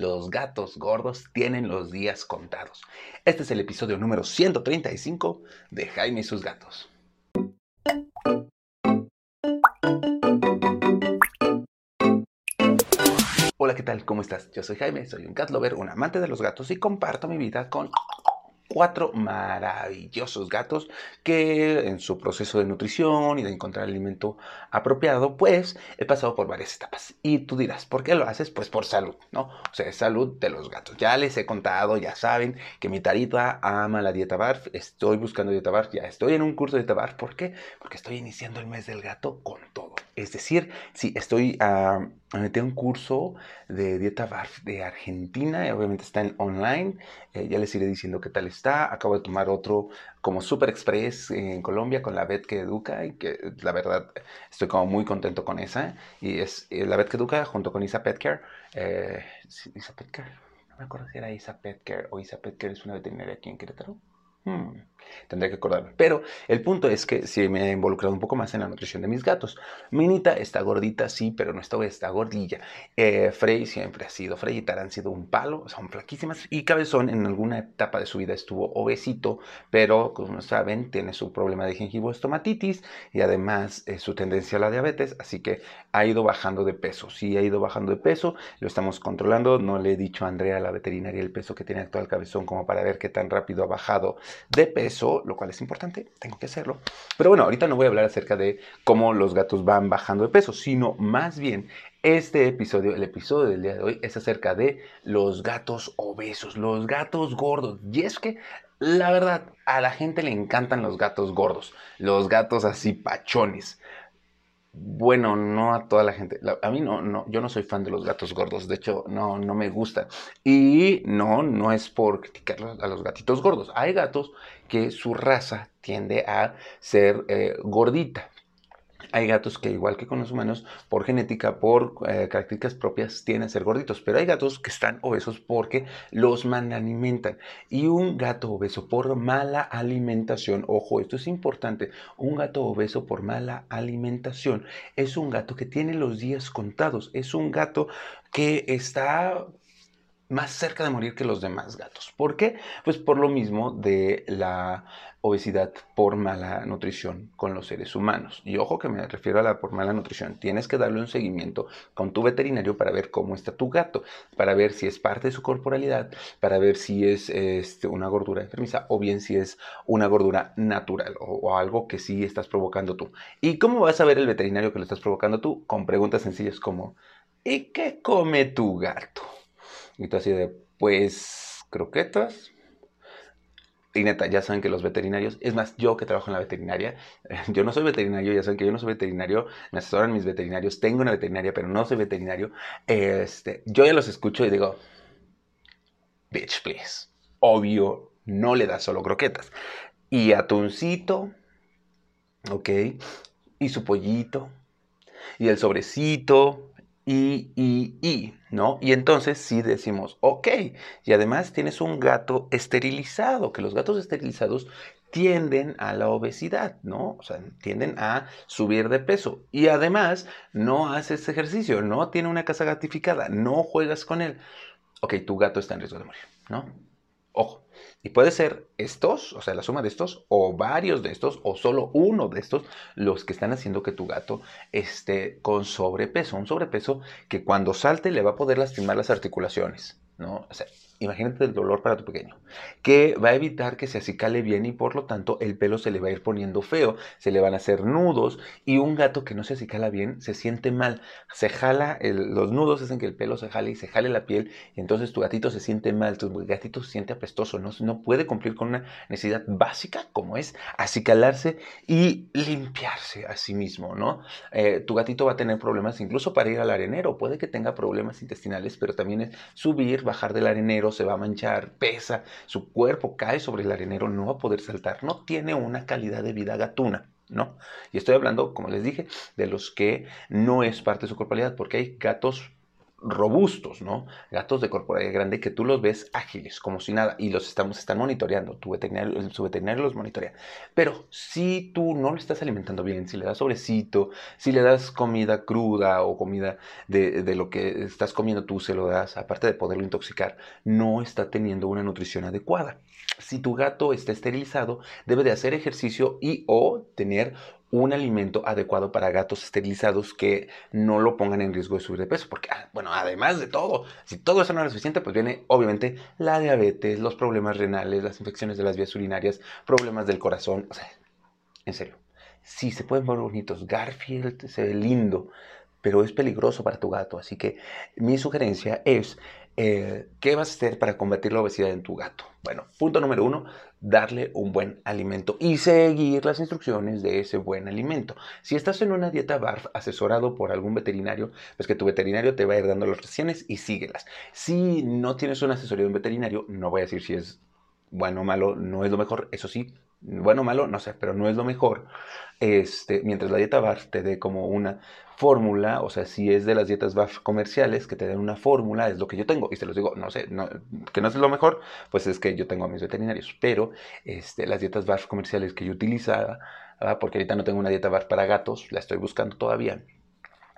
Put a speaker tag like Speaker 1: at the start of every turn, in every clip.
Speaker 1: los gatos gordos tienen los días contados. Este es el episodio número 135 de Jaime y sus gatos. Hola, ¿qué tal? ¿Cómo estás? Yo soy Jaime, soy un cat lover, un amante de los gatos y comparto mi vida con cuatro maravillosos gatos que en su proceso de nutrición y de encontrar alimento apropiado, pues he pasado por varias etapas. Y tú dirás, ¿por qué lo haces? Pues por salud, ¿no? O sea, salud de los gatos. Ya les he contado, ya saben que mi tarita ama la dieta BARF. Estoy buscando dieta BARF, ya estoy en un curso de dieta BARF. ¿Por qué? Porque estoy iniciando el mes del gato con todo. Es decir, si estoy me metí un curso de dieta de Argentina, y obviamente está en online, eh, ya les iré diciendo qué tal está. Acabo de tomar otro como Super Express en Colombia con la Bet que educa y que la verdad estoy como muy contento con esa. Y es eh, la Bet que educa junto con Isa Petcare. Eh, Isa Petcare, no me acuerdo si era Isa Petcare o Isa Petcare es una veterinaria aquí en Querétaro. Hmm, tendré que acordarme. Pero el punto es que si me he involucrado un poco más en la nutrición de mis gatos. Minita está gordita, sí, pero no está, está gordilla. Eh, Frey siempre ha sido, Frey y Tara han sido un palo, son flaquísimas. Y Cabezón en alguna etapa de su vida estuvo obesito, pero como saben, tiene su problema de gingivoestomatitis y además eh, su tendencia a la diabetes, así que ha ido bajando de peso. Sí, ha ido bajando de peso, lo estamos controlando. No le he dicho a Andrea, la veterinaria, el peso que tiene actual Cabezón como para ver qué tan rápido ha bajado de peso, lo cual es importante, tengo que hacerlo. Pero bueno, ahorita no voy a hablar acerca de cómo los gatos van bajando de peso, sino más bien este episodio, el episodio del día de hoy, es acerca de los gatos obesos, los gatos gordos. Y es que, la verdad, a la gente le encantan los gatos gordos, los gatos así pachones. Bueno, no a toda la gente. A mí no, no, yo no soy fan de los gatos gordos. De hecho, no, no me gusta. Y no, no es por criticar a los gatitos gordos. Hay gatos que su raza tiende a ser eh, gordita. Hay gatos que, igual que con los humanos, por genética, por eh, características propias, tienen a ser gorditos. Pero hay gatos que están obesos porque los alimentan. Y un gato obeso por mala alimentación, ojo, esto es importante, un gato obeso por mala alimentación es un gato que tiene los días contados. Es un gato que está más cerca de morir que los demás gatos. ¿Por qué? Pues por lo mismo de la obesidad por mala nutrición con los seres humanos. Y ojo que me refiero a la por mala nutrición. Tienes que darle un seguimiento con tu veterinario para ver cómo está tu gato, para ver si es parte de su corporalidad, para ver si es este, una gordura enfermiza o bien si es una gordura natural o, o algo que sí estás provocando tú. ¿Y cómo vas a ver el veterinario que lo estás provocando tú? Con preguntas sencillas como ¿y qué come tu gato? Y tú así de, pues, croquetas. Y neta, ya saben que los veterinarios, es más, yo que trabajo en la veterinaria, yo no soy veterinario, ya saben que yo no soy veterinario, me asesoran mis veterinarios, tengo una veterinaria, pero no soy veterinario. Este, yo ya los escucho y digo, bitch, please. Obvio, no le das solo croquetas. Y atuncito, ok, y su pollito, y el sobrecito, y, ¿no? Y entonces sí decimos, ok, y además tienes un gato esterilizado, que los gatos esterilizados tienden a la obesidad, ¿no? O sea, tienden a subir de peso. Y además no haces ejercicio, no tiene una casa gatificada, no juegas con él. Ok, tu gato está en riesgo de morir, ¿no? Ojo. Y puede ser estos, o sea, la suma de estos, o varios de estos, o solo uno de estos, los que están haciendo que tu gato esté con sobrepeso. Un sobrepeso que cuando salte le va a poder lastimar las articulaciones, ¿no? O sea, imagínate el dolor para tu pequeño, que va a evitar que se acicale bien y por lo tanto el pelo se le va a ir poniendo feo, se le van a hacer nudos y un gato que no se acicala bien se siente mal, se jala, los nudos hacen que el pelo se jale y se jale la piel y entonces tu gatito se siente mal, tu gatito se siente apestoso, no, puede cumplir con una necesidad básica como es acicalarse y limpiarse a sí mismo, ¿no? Eh, tu gatito va a tener problemas incluso para ir al arenero, puede que tenga problemas intestinales, pero también es subir, bajar del arenero, se va a manchar, pesa, su cuerpo cae sobre el arenero, no va a poder saltar, no tiene una calidad de vida gatuna. ¿no? Y estoy hablando, como les dije, de los que no es parte de su corporalidad, porque hay gatos robustos, ¿no? Gatos de corporalidad grande que tú los ves ágiles, como si nada, y los estamos, están monitoreando, tu veterinario, su veterinario los monitorea. Pero si tú no lo estás alimentando bien, si le das sobrecito, si le das comida cruda o comida de, de lo que estás comiendo tú, se lo das, aparte de poderlo intoxicar, no está teniendo una nutrición adecuada. Si tu gato está esterilizado, debe de hacer ejercicio y o tener un alimento adecuado para gatos esterilizados que no lo pongan en riesgo de subir de peso. Porque, ah, bueno, además de todo, si todo eso no es suficiente, pues viene obviamente la diabetes, los problemas renales, las infecciones de las vías urinarias, problemas del corazón. O sea, en serio, sí se pueden ver bonitos. Garfield se ve lindo, pero es peligroso para tu gato. Así que mi sugerencia es eh, ¿qué vas a hacer para combatir la obesidad en tu gato? Bueno, punto número uno, darle un buen alimento y seguir las instrucciones de ese buen alimento. Si estás en una dieta BARF asesorado por algún veterinario, pues que tu veterinario te va a ir dando las raciones y síguelas. Si no tienes una asesoría de un veterinario, no voy a decir si es bueno o malo, no es lo mejor, eso sí, bueno o malo, no sé, pero no es lo mejor. Este, mientras la dieta BARF te dé como una fórmula, o sea, si es de las dietas BAF comerciales que te den una fórmula, es lo que yo tengo. Y se los digo, no sé, que no es lo mejor, pues es que yo tengo a mis veterinarios. Pero este, las dietas BAF comerciales que yo utilizaba, porque ahorita no tengo una dieta BAF para gatos, la estoy buscando todavía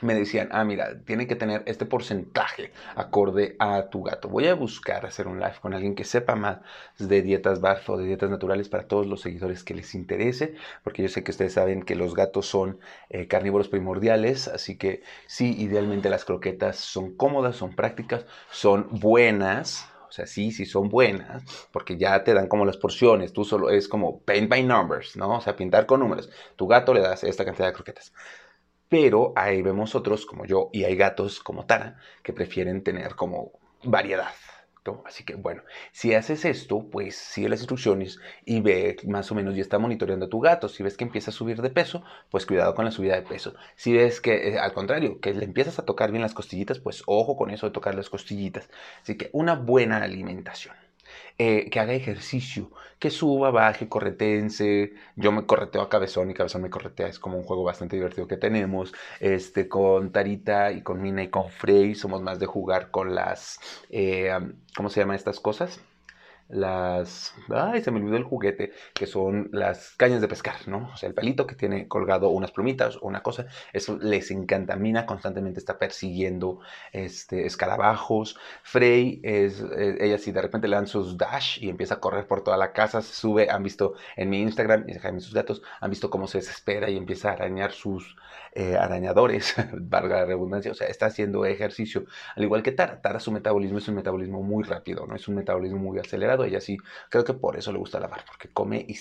Speaker 1: me decían, ah, mira, tiene que tener este porcentaje acorde a tu gato. Voy a buscar hacer un live con alguien que sepa más de dietas BARF o de dietas naturales para todos los seguidores que les interese, porque yo sé que ustedes saben que los gatos son eh, carnívoros primordiales, así que sí, idealmente las croquetas son cómodas, son prácticas, son buenas, o sea, sí, sí son buenas, porque ya te dan como las porciones, tú solo es como paint by numbers, ¿no? O sea, pintar con números. Tu gato le das esta cantidad de croquetas. Pero ahí vemos otros como yo y hay gatos como Tara que prefieren tener como variedad. Así que bueno, si haces esto, pues sigue las instrucciones y ve más o menos y está monitoreando a tu gato. Si ves que empieza a subir de peso, pues cuidado con la subida de peso. Si ves que eh, al contrario, que le empiezas a tocar bien las costillitas, pues ojo con eso de tocar las costillitas. Así que una buena alimentación. Eh, que haga ejercicio, que suba, baje, corretense. Yo me correteo a Cabezón y Cabezón me corretea. Es como un juego bastante divertido que tenemos. Este, con Tarita y con Mina y con Frey somos más de jugar con las, eh, ¿cómo se llaman estas cosas? Las... Ay, se me olvidó el juguete, que son las cañas de pescar, ¿no? O sea, el palito que tiene colgado unas plumitas o una cosa, eso les encanta. Mina constantemente está persiguiendo este, escarabajos. Frey, es, eh, ella si de repente le dan sus dash y empieza a correr por toda la casa, se sube, han visto en mi Instagram, y Jaime sus gatos, han visto cómo se desespera y empieza a arañar sus eh, arañadores, valga la redundancia, o sea, está haciendo ejercicio, al igual que Tara. Tara su metabolismo es un metabolismo muy rápido, no es un metabolismo muy acelerado, ella sí, creo que por eso le gusta lavar, porque come y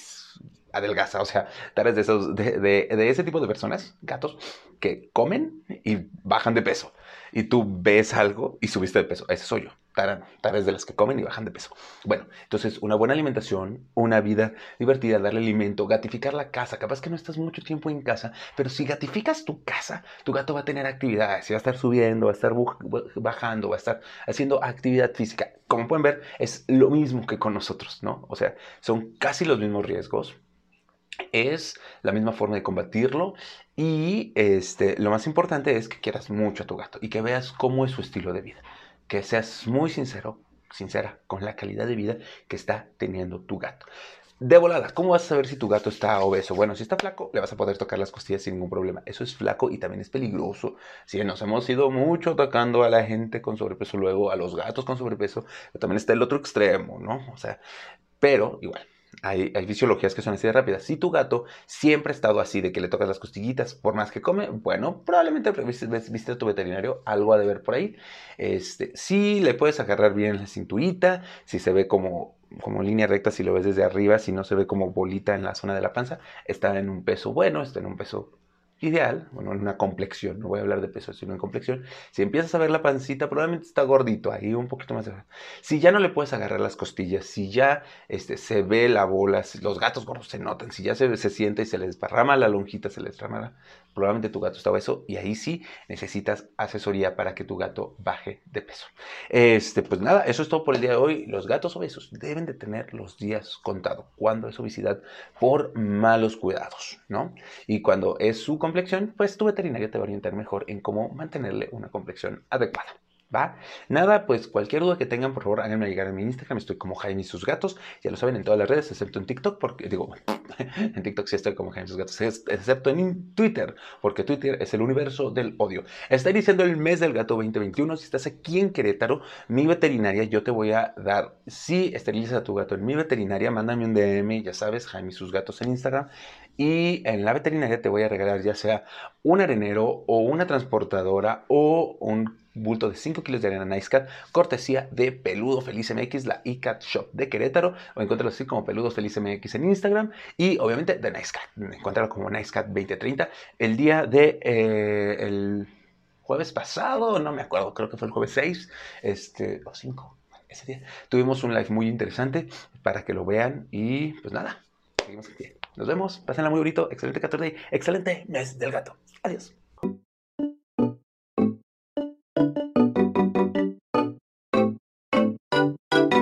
Speaker 1: adelgaza, o sea, es de, esos, de, de ese tipo de personas, gatos, que comen y bajan de peso, y tú ves algo y subiste de peso, ese soy yo. Tara, es de las que comen y bajan de peso. Bueno, entonces una buena alimentación, una vida divertida, darle alimento, gatificar la casa. Capaz que no estás mucho tiempo en casa, pero si gatificas tu casa, tu gato va a tener actividades, va a estar subiendo, va a estar bajando, va a estar haciendo actividad física. Como pueden ver, es lo mismo que con nosotros, ¿no? O sea, son casi los mismos riesgos, es la misma forma de combatirlo y este, lo más importante es que quieras mucho a tu gato y que veas cómo es su estilo de vida que seas muy sincero, sincera con la calidad de vida que está teniendo tu gato. De volada, ¿cómo vas a saber si tu gato está obeso? Bueno, si está flaco, le vas a poder tocar las costillas sin ningún problema. Eso es flaco y también es peligroso. Si nos hemos ido mucho atacando a la gente con sobrepeso, luego a los gatos con sobrepeso, también está el otro extremo, ¿no? O sea, pero igual, hay, fisiologías que son así de rápidas. Si tu gato siempre ha estado así, de que le tocas las costillitas, por más que come, bueno, probablemente viste a tu veterinario, algo ha de ver por ahí. Este, si le puedes agarrar bien la cinturita, si se ve como, como línea recta, si lo ves desde arriba, si no se ve como bolita en la zona de la panza, está en un peso bueno, está en un peso ideal, bueno, en una complexión, no voy a hablar de peso, sino en complexión, si empiezas a ver la pancita, probablemente está gordito, ahí un poquito más. Si ya no le puedes agarrar las costillas, si ya este, se ve la bola, si los gatos gordos se notan, si ya se, se siente y se les desparrama la lonjita, se les desparrama probablemente tu gato está obeso y ahí sí necesitas asesoría para que tu gato baje de peso. Este, pues nada, eso es todo por el día de hoy. Los gatos obesos deben de tener los días contados cuando es obesidad por malos cuidados, ¿no? Y cuando es su complexión, pues tu veterinario te va a orientar mejor en cómo mantenerle una complexión adecuada. ¿Va? Nada, pues cualquier duda que tengan, por favor, háganme llegar a mi Instagram. Estoy como Jaime y sus gatos. Ya lo saben en todas las redes, excepto en TikTok, porque digo, en TikTok sí estoy como Jaime y sus gatos, excepto en Twitter, porque Twitter es el universo del odio. Está iniciando el mes del gato 2021. Si estás aquí en Querétaro, mi veterinaria, yo te voy a dar, si esterilizas a tu gato en mi veterinaria, mándame un DM, ya sabes, Jaime y sus gatos en Instagram. Y en la veterinaria te voy a regalar ya sea un arenero o una transportadora o un bulto de 5 kilos de arena NiceCat, cortesía de Peludo Feliz MX, la iCat Shop de Querétaro, o encuéntralo así como Peludos Feliz MX en Instagram, y obviamente de NiceCat, encuéntralo como NiceCat 2030, el día de eh, el jueves pasado, no me acuerdo, creo que fue el jueves 6, este, o 5, ese día, tuvimos un live muy interesante para que lo vean, y pues nada, seguimos aquí. Nos vemos, pásenla muy bonito, excelente 14 excelente mes del gato. Adiós.